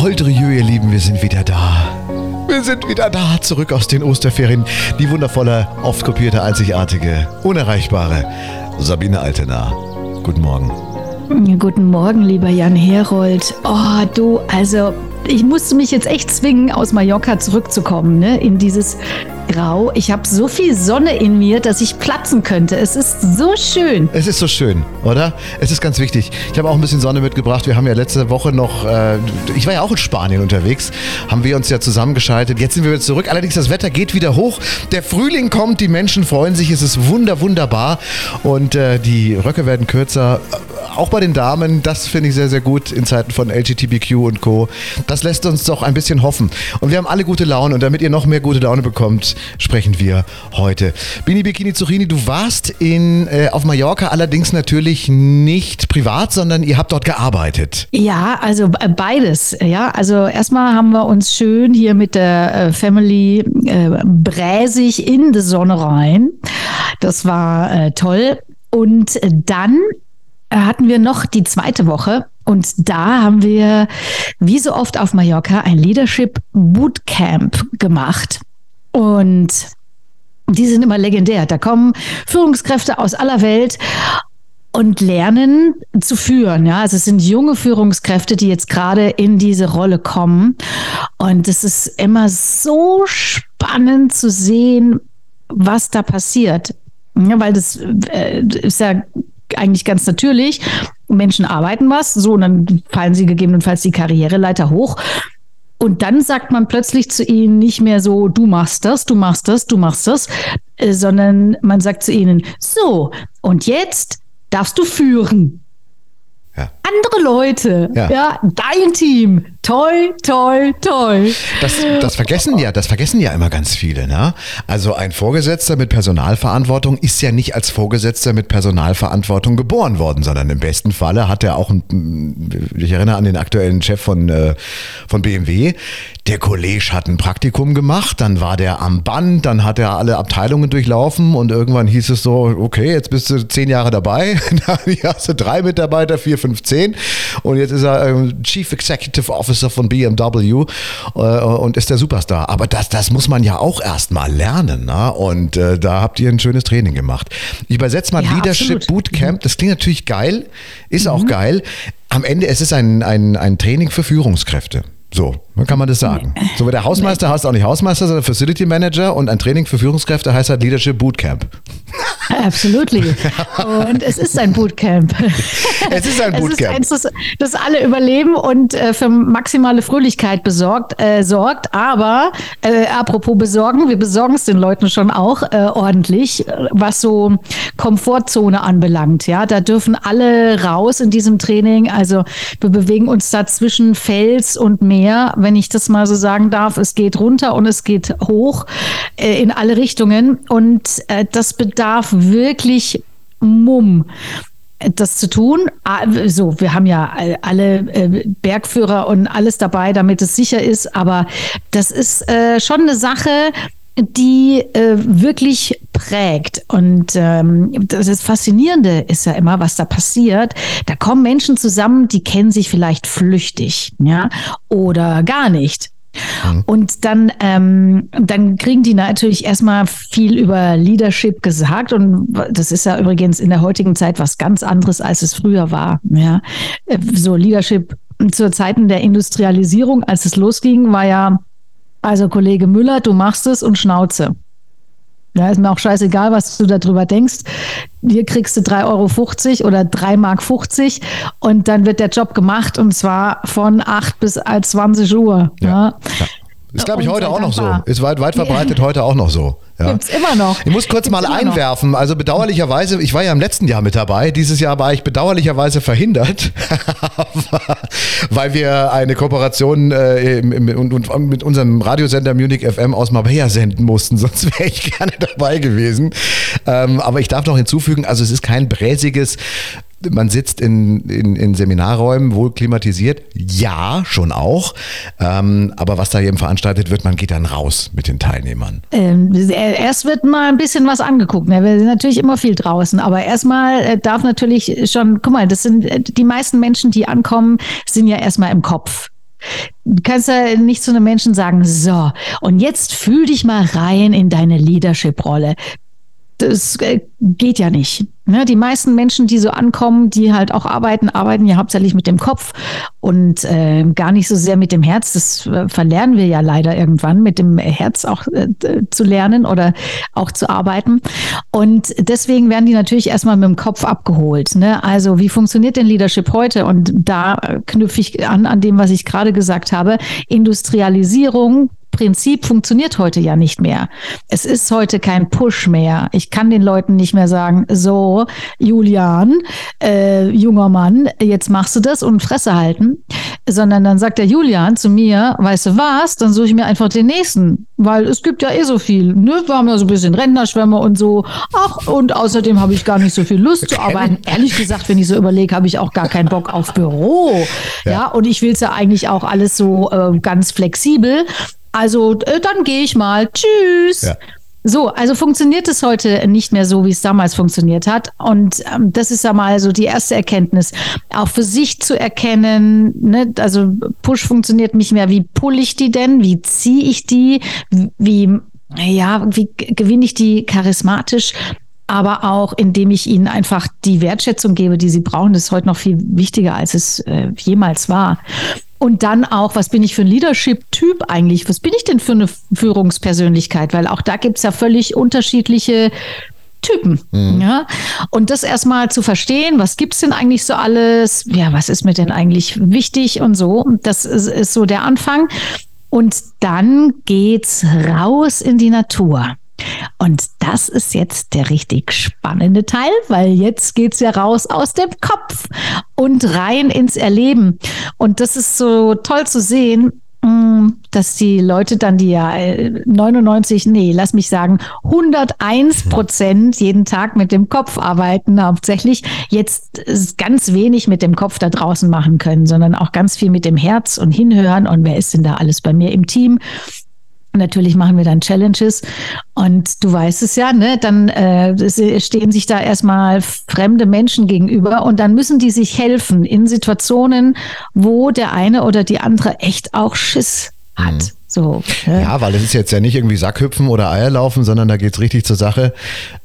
Holdrieu, ihr Lieben, wir sind wieder da. Wir sind wieder da, zurück aus den Osterferien. Die wundervolle, oft kopierte, einzigartige, unerreichbare Sabine Altena. Guten Morgen. Guten Morgen, lieber Jan Herold. Oh, du, also ich musste mich jetzt echt zwingen, aus Mallorca zurückzukommen, ne? in dieses Grau. Ich habe so viel Sonne in mir, dass ich platzen könnte. Es ist so schön. Es ist so schön, oder? Es ist ganz wichtig. Ich habe auch ein bisschen Sonne mitgebracht. Wir haben ja letzte Woche noch, äh, ich war ja auch in Spanien unterwegs, haben wir uns ja zusammengeschaltet. Jetzt sind wir wieder zurück. Allerdings, das Wetter geht wieder hoch. Der Frühling kommt, die Menschen freuen sich. Es ist wunder, wunderbar. Und äh, die Röcke werden kürzer. Auch bei den Damen, das finde ich sehr, sehr gut in Zeiten von LGBTQ und Co. Das lässt uns doch ein bisschen hoffen. Und wir haben alle gute Laune. Und damit ihr noch mehr gute Laune bekommt, sprechen wir heute. Bini Bikini Zucchini, du warst in, äh, auf Mallorca allerdings natürlich nicht privat, sondern ihr habt dort gearbeitet. Ja, also beides. Ja, also erstmal haben wir uns schön hier mit der äh, Family äh, bräsig in die Sonne rein. Das war äh, toll. Und dann hatten wir noch die zweite Woche und da haben wir, wie so oft auf Mallorca, ein Leadership Bootcamp gemacht. Und die sind immer legendär. Da kommen Führungskräfte aus aller Welt und lernen zu führen. Ja, also es sind junge Führungskräfte, die jetzt gerade in diese Rolle kommen. Und es ist immer so spannend zu sehen, was da passiert. Ja, weil das äh, ist ja eigentlich ganz natürlich. Menschen arbeiten was, so, und dann fallen sie gegebenenfalls die Karriereleiter hoch. Und dann sagt man plötzlich zu ihnen nicht mehr so, du machst das, du machst das, du machst das, äh, sondern man sagt zu ihnen, so, und jetzt darfst du führen. Ja. Andere Leute, ja. ja. dein Team, Toi, toi, toi. Das, das vergessen ja, das vergessen ja immer ganz viele. Ne? Also ein Vorgesetzter mit Personalverantwortung ist ja nicht als Vorgesetzter mit Personalverantwortung geboren worden, sondern im besten Falle hat er auch, ein, ich erinnere an den aktuellen Chef von, äh, von BMW, der Kollege hat ein Praktikum gemacht, dann war der am Band, dann hat er alle Abteilungen durchlaufen und irgendwann hieß es so, okay, jetzt bist du zehn Jahre dabei, dann hast du drei Mitarbeiter, vier, fünf, zehn und jetzt ist er ähm, Chief Executive Officer Officer von BMW äh, und ist der Superstar. Aber das, das muss man ja auch erst mal lernen. Ne? Und äh, da habt ihr ein schönes Training gemacht. Ich übersetze mal ja, Leadership absolut. Bootcamp. Das klingt natürlich geil, ist mhm. auch geil. Am Ende, es ist ein, ein, ein Training für Führungskräfte. So, kann man das sagen. So wie der Hausmeister heißt auch nicht Hausmeister, sondern Facility Manager und ein Training für Führungskräfte heißt halt Leadership Bootcamp. Absolutely. Und es ist ein Bootcamp. Es ist ein Bootcamp. Es ist eins, das, das alle überleben und äh, für maximale Fröhlichkeit besorgt, äh, sorgt. Aber äh, apropos besorgen, wir besorgen es den Leuten schon auch äh, ordentlich, was so Komfortzone anbelangt. Ja, da dürfen alle raus in diesem Training. Also wir bewegen uns da zwischen Fels und Meer, wenn ich das mal so sagen darf. Es geht runter und es geht hoch äh, in alle Richtungen. Und äh, das bedarf wirklich Mumm das zu tun. So, wir haben ja alle äh, Bergführer und alles dabei, damit es sicher ist, aber das ist äh, schon eine Sache, die äh, wirklich prägt. Und ähm, das Faszinierende ist ja immer, was da passiert. Da kommen Menschen zusammen, die kennen sich vielleicht flüchtig, ja, oder gar nicht. Mhm. Und dann, ähm, dann kriegen die natürlich erstmal viel über Leadership gesagt. Und das ist ja übrigens in der heutigen Zeit was ganz anderes, als es früher war. Ja, so Leadership zu Zeiten der Industrialisierung, als es losging, war ja, also Kollege Müller, du machst es und Schnauze. Ja, ist mir auch scheißegal, was du darüber denkst. Hier kriegst du 3,50 Euro oder 3,50 Mark und dann wird der Job gemacht und zwar von 8 bis 20 Uhr. Ja. ja. Ist, glaube ich, heute auch noch so. Ist weit, weit verbreitet heute auch noch so. Ja. Gibt's immer noch. Ich muss kurz Gibt's mal einwerfen. Noch. Also bedauerlicherweise, ich war ja im letzten Jahr mit dabei. Dieses Jahr war ich bedauerlicherweise verhindert, weil wir eine Kooperation äh, im, im, und, mit unserem Radiosender Munich FM aus Marbella senden mussten. Sonst wäre ich gerne dabei gewesen. Ähm, aber ich darf noch hinzufügen, also es ist kein bräsiges man sitzt in, in, in, Seminarräumen, wohl klimatisiert. Ja, schon auch. Ähm, aber was da eben veranstaltet wird, man geht dann raus mit den Teilnehmern. Ähm, erst wird mal ein bisschen was angeguckt. Ne? Wir sind natürlich immer viel draußen, aber erstmal äh, darf natürlich schon, guck mal, das sind äh, die meisten Menschen, die ankommen, sind ja erstmal im Kopf. Du kannst ja nicht zu einem Menschen sagen, so, und jetzt fühl dich mal rein in deine Leadership-Rolle. Das äh, geht ja nicht. Ne, die meisten Menschen, die so ankommen, die halt auch arbeiten, arbeiten ja hauptsächlich mit dem Kopf und äh, gar nicht so sehr mit dem Herz. Das äh, verlernen wir ja leider irgendwann, mit dem Herz auch äh, zu lernen oder auch zu arbeiten. Und deswegen werden die natürlich erstmal mit dem Kopf abgeholt. Ne? Also wie funktioniert denn Leadership heute? Und da knüpfe ich an an dem, was ich gerade gesagt habe. Industrialisierung, Prinzip funktioniert heute ja nicht mehr. Es ist heute kein Push mehr. Ich kann den Leuten nicht mehr sagen, so, Julian, äh, junger Mann, jetzt machst du das und Fresse halten, sondern dann sagt der Julian zu mir, weißt du was, dann suche ich mir einfach den nächsten, weil es gibt ja eh so viel. Ne? Wir haben ja so ein bisschen Rentnerschwämme und so. Ach, und außerdem habe ich gar nicht so viel Lust zu arbeiten. Ehrlich gesagt, wenn ich so überlege, habe ich auch gar keinen Bock auf Büro. Ja, ja und ich will es ja eigentlich auch alles so äh, ganz flexibel. Also äh, dann gehe ich mal. Tschüss. Ja. So, also funktioniert es heute nicht mehr so, wie es damals funktioniert hat. Und ähm, das ist ja mal so die erste Erkenntnis, auch für sich zu erkennen. Ne? Also Push funktioniert nicht mehr. Wie pull ich die denn? Wie ziehe ich die? Wie ja, wie gewinne ich die charismatisch? aber auch indem ich ihnen einfach die Wertschätzung gebe, die sie brauchen. Das ist heute noch viel wichtiger, als es äh, jemals war. Und dann auch, was bin ich für ein Leadership-Typ eigentlich? Was bin ich denn für eine Führungspersönlichkeit? Weil auch da gibt es ja völlig unterschiedliche Typen. Mhm. Ja? Und das erstmal zu verstehen, was gibt es denn eigentlich so alles? Ja, was ist mir denn eigentlich wichtig und so? Das ist, ist so der Anfang. Und dann geht's raus in die Natur. Und das ist jetzt der richtig spannende Teil, weil jetzt geht es ja raus aus dem Kopf und rein ins Erleben. Und das ist so toll zu sehen, mm, dass die Leute dann, die ja 99, äh, nee, lass mich sagen, 101 Prozent jeden Tag mit dem Kopf arbeiten, hauptsächlich jetzt ganz wenig mit dem Kopf da draußen machen können, sondern auch ganz viel mit dem Herz und hinhören und wer ist denn da alles bei mir im Team Natürlich machen wir dann Challenges und du weißt es ja, ne? Dann äh, stehen sich da erstmal fremde Menschen gegenüber und dann müssen die sich helfen in Situationen, wo der eine oder die andere echt auch Schiss hat. Mhm. So, ne? Ja, weil es ist jetzt ja nicht irgendwie Sackhüpfen oder Eierlaufen, sondern da geht es richtig zur Sache.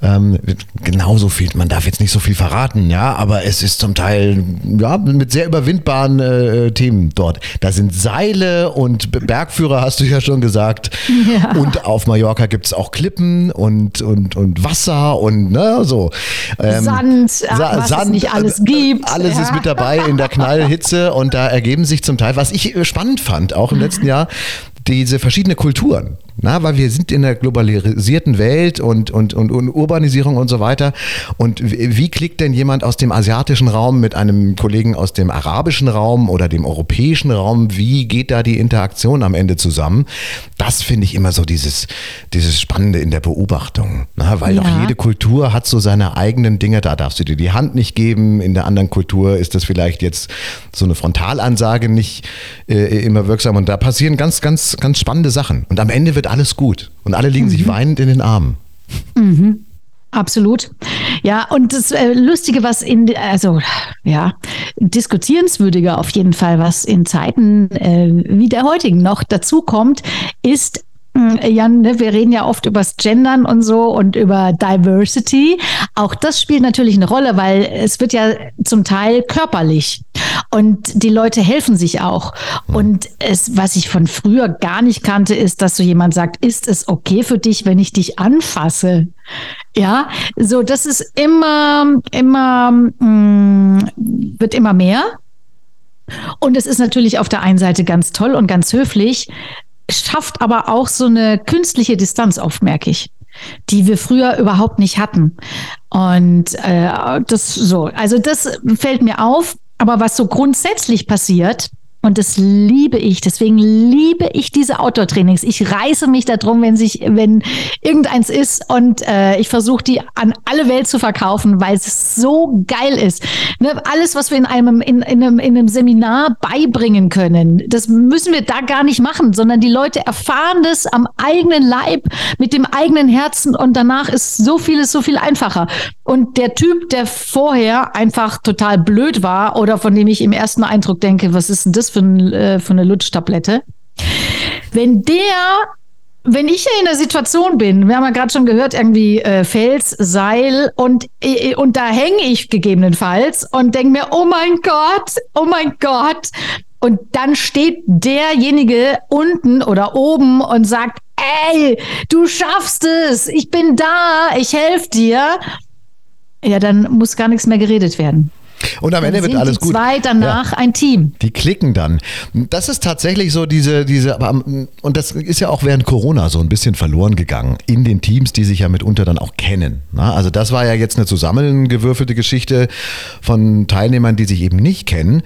Ähm, genauso viel, man darf jetzt nicht so viel verraten, ja, aber es ist zum Teil ja, mit sehr überwindbaren äh, Themen dort. Da sind Seile und Bergführer, hast du ja schon gesagt. Ja. Und auf Mallorca gibt es auch Klippen und, und, und Wasser und ne, so. Ähm, Sand, Sa was Sand, es nicht alles gibt. Alles ja. ist mit dabei in der Knallhitze und da ergeben sich zum Teil, was ich äh, spannend fand, auch im letzten Jahr, diese verschiedenen Kulturen. Na, weil wir sind in der globalisierten Welt und, und, und, und Urbanisierung und so weiter. Und wie, klickt denn jemand aus dem asiatischen Raum mit einem Kollegen aus dem arabischen Raum oder dem europäischen Raum? Wie geht da die Interaktion am Ende zusammen? Das finde ich immer so dieses, dieses Spannende in der Beobachtung. Na, weil ja. auch jede Kultur hat so seine eigenen Dinge. Da darfst du dir die Hand nicht geben. In der anderen Kultur ist das vielleicht jetzt so eine Frontalansage nicht äh, immer wirksam. Und da passieren ganz, ganz, ganz spannende Sachen. Und am Ende wird wird alles gut. Und alle liegen mhm. sich weinend in den Armen. Mhm. Absolut. Ja, und das äh, Lustige, was in, also ja, diskutierenswürdiger auf jeden Fall, was in Zeiten äh, wie der heutigen noch dazu kommt, ist, Jan, ne, wir reden ja oft übers Gendern und so und über Diversity. Auch das spielt natürlich eine Rolle, weil es wird ja zum Teil körperlich. Und die Leute helfen sich auch. Und es, was ich von früher gar nicht kannte, ist, dass so jemand sagt, ist es okay für dich, wenn ich dich anfasse? Ja, so das ist immer, immer, mh, mm, wird immer mehr. Und es ist natürlich auf der einen Seite ganz toll und ganz höflich, schafft aber auch so eine künstliche Distanz auf, merke ich die wir früher überhaupt nicht hatten. Und äh, das so, also das fällt mir auf. Aber was so grundsätzlich passiert, und das liebe ich. Deswegen liebe ich diese Outdoor-Trainings. Ich reiße mich darum, wenn sich, wenn irgendeins ist und äh, ich versuche die an alle Welt zu verkaufen, weil es so geil ist. Ne? Alles, was wir in einem, in, in, einem, in einem Seminar beibringen können, das müssen wir da gar nicht machen, sondern die Leute erfahren das am eigenen Leib, mit dem eigenen Herzen und danach ist so vieles so viel einfacher. Und der Typ, der vorher einfach total blöd war oder von dem ich im ersten Eindruck denke, was ist denn das für, ein, äh, für eine Lutschtablette. Wenn der wenn ich in der Situation bin, wir haben ja gerade schon gehört, irgendwie äh, Fels, Seil und, äh, und da hänge ich gegebenenfalls und denke mir, oh mein Gott, oh mein Gott. Und dann steht derjenige unten oder oben und sagt, ey, du schaffst es, ich bin da, ich helfe dir. Ja, dann muss gar nichts mehr geredet werden. Und am Ende wird alles gut. Zwei danach ja. ein Team. Die klicken dann. Das ist tatsächlich so diese, diese, und das ist ja auch während Corona so ein bisschen verloren gegangen in den Teams, die sich ja mitunter dann auch kennen. Also das war ja jetzt eine zusammengewürfelte Geschichte von Teilnehmern, die sich eben nicht kennen.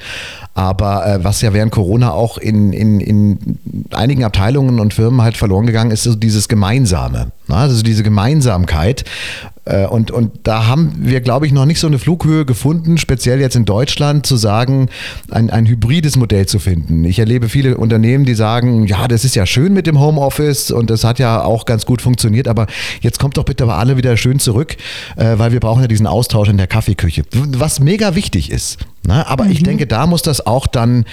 Aber äh, was ja während Corona auch in, in, in einigen Abteilungen und Firmen halt verloren gegangen ist, so dieses Gemeinsame. Also diese Gemeinsamkeit, und, und da haben wir, glaube ich, noch nicht so eine Flughöhe gefunden, speziell jetzt in Deutschland, zu sagen, ein, ein hybrides Modell zu finden. Ich erlebe viele Unternehmen, die sagen, ja, das ist ja schön mit dem Homeoffice und das hat ja auch ganz gut funktioniert, aber jetzt kommt doch bitte aber alle wieder schön zurück, äh, weil wir brauchen ja diesen Austausch in der Kaffeeküche, was mega wichtig ist. Ne? Aber mhm. ich denke, da muss das auch dann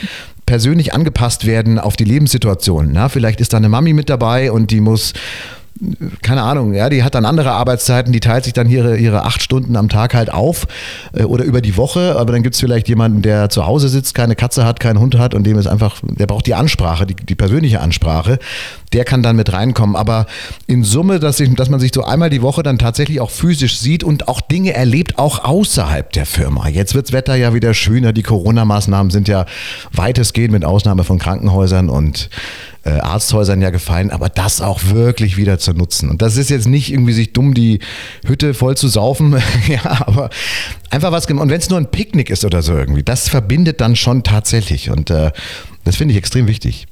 persönlich angepasst werden auf die Lebenssituation. Na, vielleicht ist da eine Mami mit dabei und die muss keine Ahnung, ja, die hat dann andere Arbeitszeiten, die teilt sich dann ihre, ihre acht Stunden am Tag halt auf äh, oder über die Woche, aber dann gibt es vielleicht jemanden, der zu Hause sitzt, keine Katze hat, keinen Hund hat und dem ist einfach, der braucht die Ansprache, die, die persönliche Ansprache, der kann dann mit reinkommen. Aber in Summe, dass, ich, dass man sich so einmal die Woche dann tatsächlich auch physisch sieht und auch Dinge erlebt, auch außerhalb der Firma. Jetzt wird das Wetter ja wieder schöner, die Corona-Maßnahmen sind ja weitestgehend mit Ausnahme von Krankenhäusern und äh, Arzthäusern ja gefallen, aber das auch wirklich wieder zu nutzen. Und das ist jetzt nicht irgendwie sich dumm die Hütte voll zu saufen, ja, aber einfach was Und wenn es nur ein Picknick ist oder so irgendwie, das verbindet dann schon tatsächlich. Und äh, das finde ich extrem wichtig.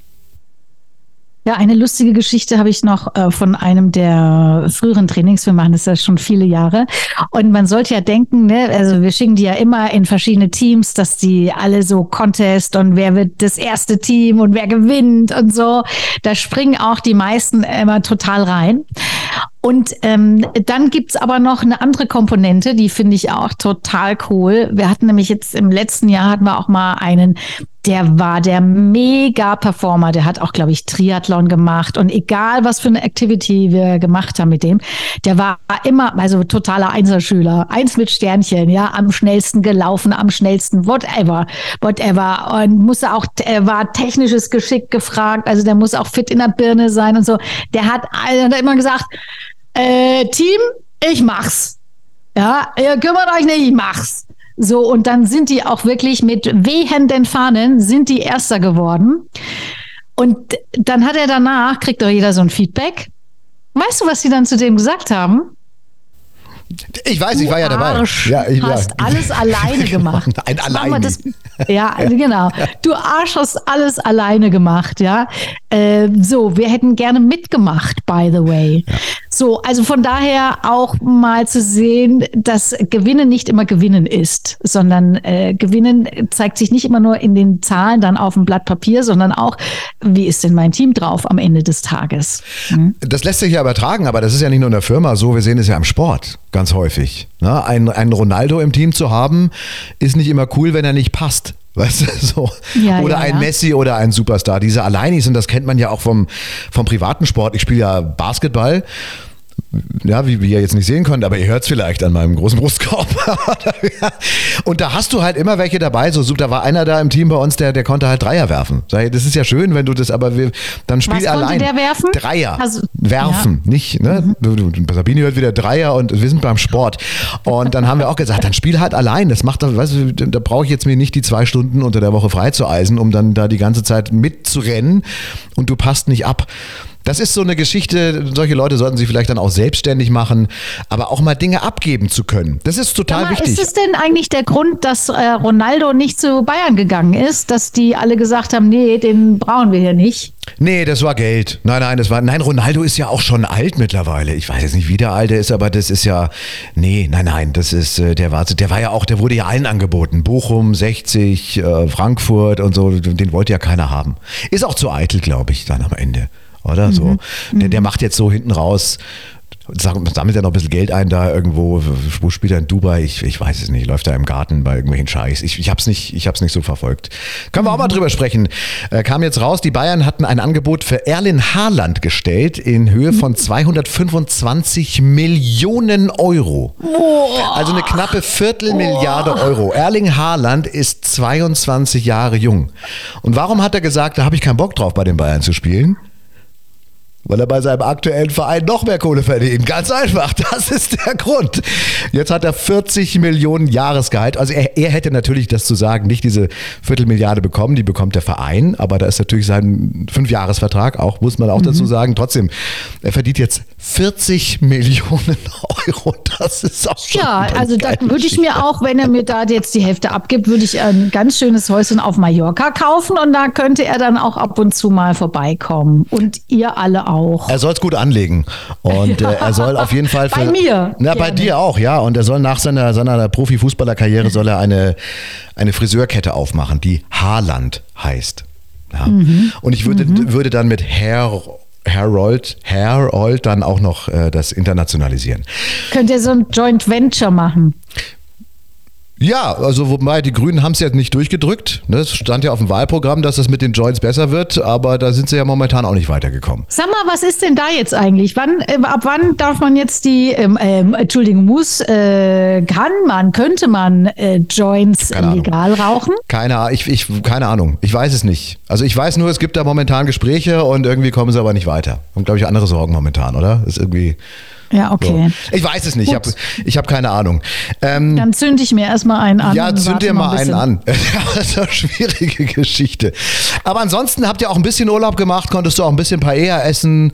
Ja, eine lustige Geschichte habe ich noch äh, von einem der früheren Trainings. Wir machen das ja schon viele Jahre. Und man sollte ja denken, ne, also wir schicken die ja immer in verschiedene Teams, dass die alle so Contest und wer wird das erste Team und wer gewinnt und so. Da springen auch die meisten immer total rein. Und ähm, dann gibt's aber noch eine andere Komponente, die finde ich auch total cool. Wir hatten nämlich jetzt im letzten Jahr hatten wir auch mal einen, der war der Mega-Performer. Der hat auch, glaube ich, Triathlon gemacht. Und egal, was für eine Activity wir gemacht haben mit dem, der war immer, also totaler Einzelschüler. Eins mit Sternchen, ja, am schnellsten gelaufen, am schnellsten, whatever, whatever. Und musste auch, er war technisches Geschick gefragt. Also der muss auch fit in der Birne sein und so. Der hat, der hat immer gesagt, äh, Team, ich mach's. Ja, ihr kümmert euch nicht, ich mach's. So, und dann sind die auch wirklich mit wehenden Fahnen, sind die Erster geworden. Und dann hat er danach, kriegt doch jeder so ein Feedback. Weißt du, was sie dann zu dem gesagt haben? Ich weiß, ich war ja dabei. Arsch, ja, ich hast ja. alles alleine gemacht. Ein alleine. ja, genau. Du Arsch hast alles alleine gemacht, ja. Äh, so, wir hätten gerne mitgemacht, by the way. Ja. So, also von daher auch mal zu sehen, dass Gewinnen nicht immer Gewinnen ist, sondern äh, Gewinnen zeigt sich nicht immer nur in den Zahlen dann auf dem Blatt Papier, sondern auch, wie ist denn mein Team drauf am Ende des Tages? Mhm. Das lässt sich ja übertragen, aber das ist ja nicht nur in der Firma so, wir sehen es ja im Sport ganz häufig. Ne? Ein, ein Ronaldo im Team zu haben, ist nicht immer cool, wenn er nicht passt. Weißt du, so. Ja, oder ja, ein ja. Messi oder ein Superstar. Diese Alleinis, und das kennt man ja auch vom, vom privaten Sport. Ich spiele ja Basketball ja, wie, wie ihr jetzt nicht sehen könnt, aber ihr hört es vielleicht an meinem großen Brustkorb. und da hast du halt immer welche dabei. So, da war einer da im Team bei uns, der, der konnte halt Dreier werfen. Das ist ja schön, wenn du das, aber wir, dann spiel Was allein. der werfen? Dreier. Also, werfen, ja. nicht, ne? Mhm. Sabine hört wieder Dreier und wir sind beim Sport. Und dann haben wir auch gesagt, dann spiel halt allein. Das macht, weißt du, da brauche ich jetzt mir nicht die zwei Stunden unter der Woche frei zu eisen, um dann da die ganze Zeit mitzurennen und du passt nicht ab. Das ist so eine Geschichte, solche Leute sollten sich vielleicht dann auch selbstständig machen, aber auch mal Dinge abgeben zu können. Das ist total mal, wichtig. Ist es denn eigentlich der Grund, dass äh, Ronaldo nicht zu Bayern gegangen ist, dass die alle gesagt haben, nee, den brauchen wir hier nicht? Nee, das war Geld. Nein, nein, das war. Nein, Ronaldo ist ja auch schon alt mittlerweile. Ich weiß jetzt nicht, wie der alte ist, aber das ist ja. Nee, nein, nein, das ist, äh, der war, der war ja auch, der wurde ja allen angeboten. Bochum, 60, äh, Frankfurt und so, den wollte ja keiner haben. Ist auch zu eitel, glaube ich, dann am Ende oder? Mhm. So. Der, der, mhm. macht jetzt so hinten raus sammelt er noch ein bisschen Geld ein da irgendwo, wo spielt er in Dubai? Ich, ich weiß es nicht. Läuft er im Garten bei irgendwelchen Scheiß? Ich, ich habe es nicht, ich hab's nicht so verfolgt. Können wir auch mal drüber sprechen. Äh, kam jetzt raus, die Bayern hatten ein Angebot für Erlin Haaland gestellt in Höhe von 225 Millionen Euro. Also eine knappe Viertelmilliarde Euro. Erling Haaland ist 22 Jahre jung. Und warum hat er gesagt, da habe ich keinen Bock drauf, bei den Bayern zu spielen? Weil er bei seinem aktuellen Verein noch mehr Kohle verdient. Ganz einfach. Das ist der Grund. Jetzt hat er 40 Millionen Jahresgehalt. Also er, er hätte natürlich das zu sagen, nicht diese Viertelmilliarde bekommen, die bekommt der Verein. Aber da ist natürlich sein Fünfjahresvertrag auch, muss man auch mhm. dazu sagen. Trotzdem, er verdient jetzt 40 Millionen Euro. Das ist auch schon Ja, also da würde ich mir auch, wenn er mir da jetzt die Hälfte abgibt, würde ich ein ganz schönes Häuschen auf Mallorca kaufen und da könnte er dann auch ab und zu mal vorbeikommen. Und ihr alle auch auch. Er soll es gut anlegen. Und äh, er soll auf jeden Fall. Bei mir. Na, bei dir auch, ja. Und er soll nach seiner, seiner Profifußballerkarriere soll er eine, eine Friseurkette aufmachen, die Haarland heißt. Ja. Mhm. Und ich würde, mhm. würde dann mit Hair Harold, Harold dann auch noch äh, das internationalisieren. Könnt ihr so ein Joint Venture machen? Ja, also wobei die Grünen haben es jetzt nicht durchgedrückt. Ne? Es stand ja auf dem Wahlprogramm, dass es mit den Joints besser wird, aber da sind sie ja momentan auch nicht weitergekommen. Sag mal, was ist denn da jetzt eigentlich? Wann, äh, ab wann darf man jetzt die, ähm, ähm, Entschuldigung, muss, äh, kann man, könnte man äh, Joints keine legal Ahnung. rauchen? Keine, ich, ich, keine Ahnung, ich weiß es nicht. Also ich weiß nur, es gibt da momentan Gespräche und irgendwie kommen sie aber nicht weiter. Haben, glaube ich, andere Sorgen momentan, oder? ist irgendwie. Ja, okay. So. Ich weiß es nicht, Gut. ich habe hab keine Ahnung. Ähm, Dann zünde ich mir erstmal einen an. Ja, zünd dir mal, mal ein einen an. das ist eine schwierige Geschichte. Aber ansonsten habt ihr auch ein bisschen Urlaub gemacht, konntest du auch ein bisschen Paella essen,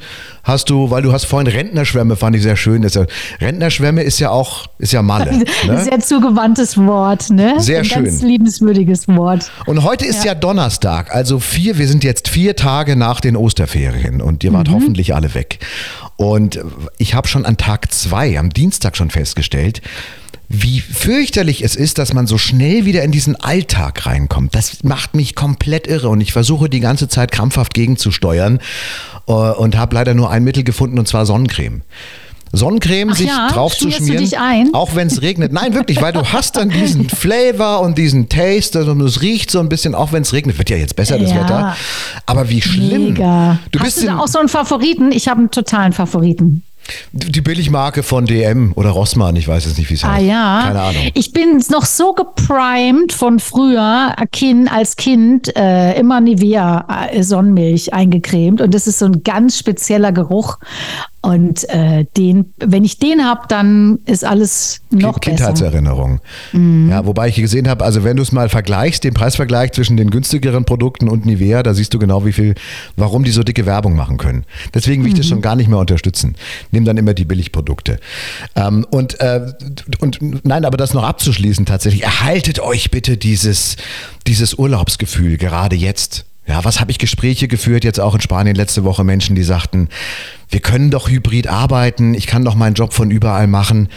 hast du, weil du hast vorhin Rentnerschwämme, fand ich sehr schön. Das, Rentnerschwämme ist ja auch, ist ja Malle. Ne? Sehr zugewandtes Wort, ne? Sehr ein schön. Ganz liebenswürdiges Wort. Und heute ist ja. ja Donnerstag, also vier, wir sind jetzt vier Tage nach den Osterferien und ihr wart mhm. hoffentlich alle weg. Und ich habe schon an Tag zwei, am Dienstag schon festgestellt, wie fürchterlich es ist, dass man so schnell wieder in diesen Alltag reinkommt. Das macht mich komplett irre und ich versuche die ganze Zeit krampfhaft gegenzusteuern äh, und habe leider nur ein Mittel gefunden und zwar Sonnencreme. Sonnencreme Ach sich ja? drauf zu schmieren, auch wenn es regnet. Nein, wirklich, weil du hast dann diesen Flavor und diesen Taste und es riecht so ein bisschen, auch wenn es regnet. Wird ja jetzt besser, das ja. Wetter. Aber wie schlimm. Mega. Du hast bist du da auch so einen Favoriten? Ich habe einen totalen Favoriten. Die Billigmarke von DM oder Rossmann, ich weiß jetzt nicht, wie es ah, heißt. Ah ja. Keine Ahnung. Ich bin noch so geprimed von früher, kind, als Kind, äh, immer Nivea äh, Sonnenmilch eingecremt. Und das ist so ein ganz spezieller Geruch. Und äh, den, wenn ich den habe, dann ist alles noch Kindheitserinnerung. besser. Mhm. Ja, wobei ich gesehen habe, also wenn du es mal vergleichst, den Preisvergleich zwischen den günstigeren Produkten und Nivea, da siehst du genau, wie viel, warum die so dicke Werbung machen können. Deswegen will ich mhm. das schon gar nicht mehr unterstützen. Nimm dann immer die Billigprodukte. Ähm, und, äh, und nein, aber das noch abzuschließen tatsächlich, erhaltet euch bitte dieses, dieses Urlaubsgefühl gerade jetzt. Ja, was habe ich Gespräche geführt, jetzt auch in Spanien letzte Woche, Menschen, die sagten, wir können doch hybrid arbeiten, ich kann doch meinen Job von überall machen.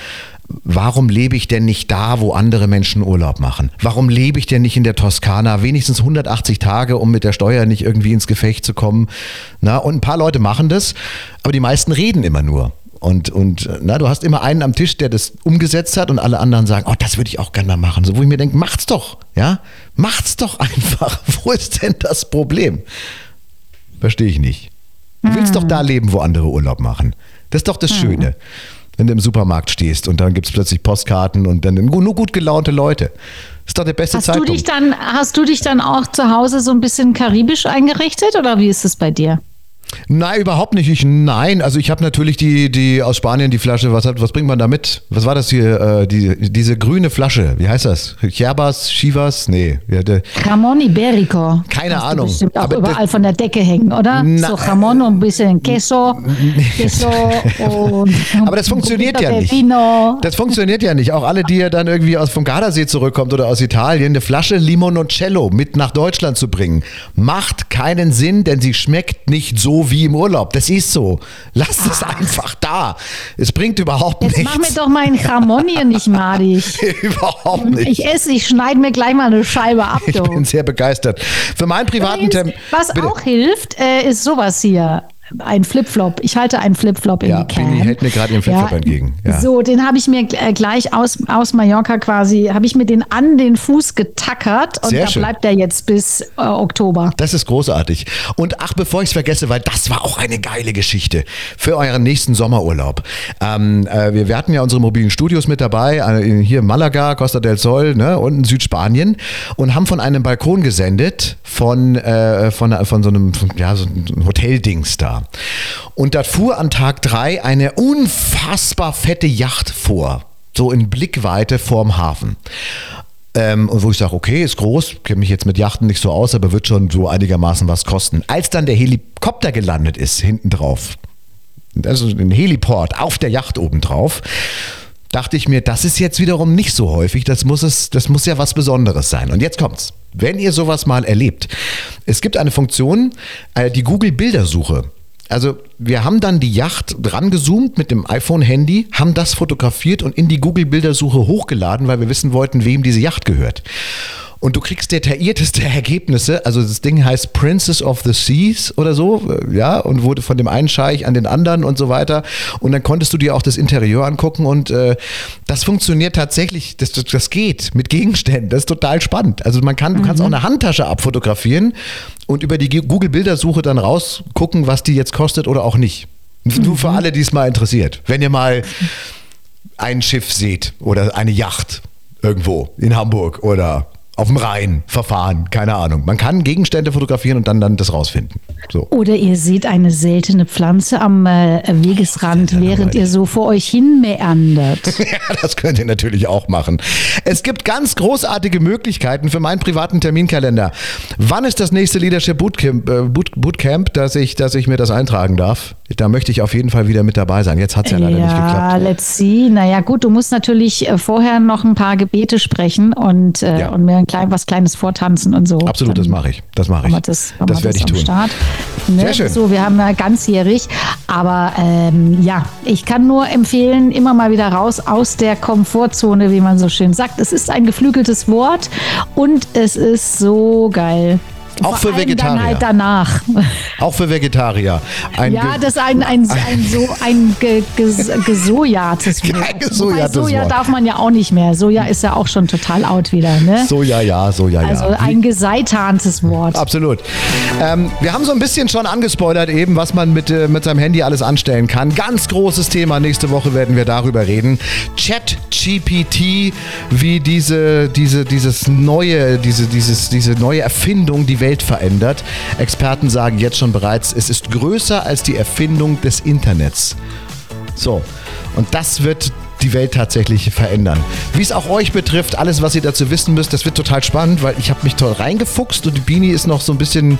Warum lebe ich denn nicht da, wo andere Menschen Urlaub machen? Warum lebe ich denn nicht in der Toskana wenigstens 180 Tage, um mit der Steuer nicht irgendwie ins Gefecht zu kommen? Na, und ein paar Leute machen das, aber die meisten reden immer nur. Und, und na, du hast immer einen am Tisch, der das umgesetzt hat und alle anderen sagen, oh, das würde ich auch gerne mal machen. So, wo ich mir denke, macht's doch, ja? Macht's doch einfach. Wo ist denn das Problem? Verstehe ich nicht. Du willst doch da hm. leben, wo andere Urlaub machen. Das ist doch das hm. Schöne. Wenn du im Supermarkt stehst und dann gibt es plötzlich Postkarten und dann nur gut gelaunte Leute. Das ist doch der beste hast Zeitpunkt. Du dich dann, hast du dich dann auch zu Hause so ein bisschen karibisch eingerichtet oder wie ist es bei dir? Nein, überhaupt nicht. Ich, nein, also ich habe natürlich die, die aus Spanien die Flasche. Was, hat, was bringt man da mit? Was war das hier? Äh, die, diese grüne Flasche. Wie heißt das? Cherbas, Chivas? Nee. Ramon Iberico. Keine Hast Ahnung. Bestimmt auch aber überall von der Decke hängen, oder? Na, so Ramon und ein bisschen Queso. Queso und aber das funktioniert ja nicht. Das funktioniert ja nicht. Auch alle, die ja dann irgendwie aus vom Gardasee zurückkommt oder aus Italien, eine Flasche Limoncello mit nach Deutschland zu bringen, macht keinen Sinn, denn sie schmeckt nicht so wie im Urlaub. Das ist so. Lass es ah. einfach da. Es bringt überhaupt Jetzt nichts. Mach mir doch meinen Kramon hier nicht madig. überhaupt nicht. Ich esse, ich schneide mir gleich mal eine Scheibe ab. Ich bin sehr begeistert. Für meinen privaten Termin. Was bitte. auch hilft, äh, ist sowas hier. Ein Flipflop. Ich halte einen Flipflop in Ja, die Can. Hält mir gerade ihren Flipflop entgegen. Ja. So, den habe ich mir äh, gleich aus, aus Mallorca quasi, habe ich mir den an den Fuß getackert und Sehr da schön. bleibt er jetzt bis äh, Oktober. Das ist großartig. Und ach, bevor ich es vergesse, weil das war auch eine geile Geschichte für euren nächsten Sommerurlaub. Ähm, äh, wir, wir hatten ja unsere mobilen Studios mit dabei, äh, hier in Malaga, Costa del Sol ne, und in Südspanien und haben von einem Balkon gesendet von, äh, von, von so einem ja, so einem Hoteldings da. Und da fuhr an Tag drei eine unfassbar fette Yacht vor, so in Blickweite vorm Hafen. Ähm, und wo ich sage, okay, ist groß, kenne mich jetzt mit Yachten nicht so aus, aber wird schon so einigermaßen was kosten. Als dann der Helikopter gelandet ist, hinten drauf, also ein Heliport auf der Yacht oben drauf, dachte ich mir, das ist jetzt wiederum nicht so häufig, das muss, es, das muss ja was Besonderes sein. Und jetzt kommt's. Wenn ihr sowas mal erlebt, es gibt eine Funktion, äh, die Google-Bildersuche. Also wir haben dann die Yacht rangezoomt mit dem iPhone-Handy, haben das fotografiert und in die Google-Bildersuche hochgeladen, weil wir wissen wollten, wem diese Yacht gehört. Und du kriegst detaillierteste Ergebnisse. Also das Ding heißt Princess of the Seas oder so, äh, ja, und wurde von dem einen Scheich an den anderen und so weiter. Und dann konntest du dir auch das Interieur angucken und äh, das funktioniert tatsächlich, das, das, geht mit Gegenständen. Das ist total spannend. Also man kann, du kannst auch eine Handtasche abfotografieren und über die Google-Bildersuche dann rausgucken, was die jetzt kostet oder auch nicht. Nur für alle, die es mal interessiert. Wenn ihr mal ein Schiff seht oder eine Yacht irgendwo in Hamburg oder auf dem Rhein verfahren, keine Ahnung. Man kann Gegenstände fotografieren und dann, dann das rausfinden. So. Oder ihr seht eine seltene Pflanze am äh, Wegesrand, während ihr so vor euch hin meandert. Ja, das könnt ihr natürlich auch machen. Es gibt ganz großartige Möglichkeiten für meinen privaten Terminkalender. Wann ist das nächste Leadership Bootcamp, äh, Boot, Bootcamp dass, ich, dass ich mir das eintragen darf? Da möchte ich auf jeden Fall wieder mit dabei sein. Jetzt hat es ja leider nicht Ja, geklappt. let's see. Naja, gut, du musst natürlich äh, vorher noch ein paar Gebete sprechen und, äh, Ja. und mir ein klein, was Kleines vortanzen und so. Absolut, das Dann mache ich. Das mache ich. das, das werde ich tun. Start. Ne? Sehr schön. So, wir haben ja ganzjährig. Aber ähm, ja, ich kann nur empfehlen, immer mal wieder raus aus der Komfortzone, wie man so schön sagt. Es ist ein geflügeltes Wort und es ist so geil. Auch für Vegetarier. Halt danach. Auch für Vegetarier. Ein Ja, das ist ein, ein, ein, so, ein ge, ges, gesojates Wort. Kein gesojates Wobei Soja Wort. darf man ja auch nicht mehr. Soja ist ja auch schon total out wieder. Ne? Soja, ja, Soja, also ja. ein geseitantes Wort. Absolut. Ähm, wir haben so ein bisschen schon angespoilert eben, was man mit, äh, mit seinem Handy alles anstellen kann. Ganz großes Thema. Nächste Woche werden wir darüber reden. ChatGPT, wie diese, diese, dieses neue, diese, dieses, diese neue Erfindung die Welt verändert. Experten sagen jetzt schon bereits, es ist größer als die Erfindung des Internets. So, und das wird die Welt tatsächlich verändern. Wie es auch euch betrifft, alles, was ihr dazu wissen müsst, das wird total spannend, weil ich habe mich toll reingefuchst und die Bini ist noch so ein bisschen...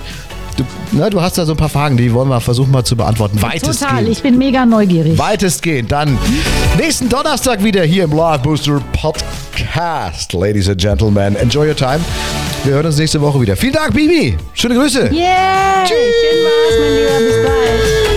Du, ne, du hast da so ein paar Fragen, die wollen wir versuchen mal zu beantworten. Weitestgehend. Total, ich bin mega neugierig. Weitestgehend. Dann nächsten Donnerstag wieder hier im Live Booster Podcast. Ladies and Gentlemen, enjoy your time. Wir hören uns nächste Woche wieder. Vielen Dank, Bibi. Schöne Grüße. Yeah! Tschüss. Schön war's, mein Lieber. Bis bald.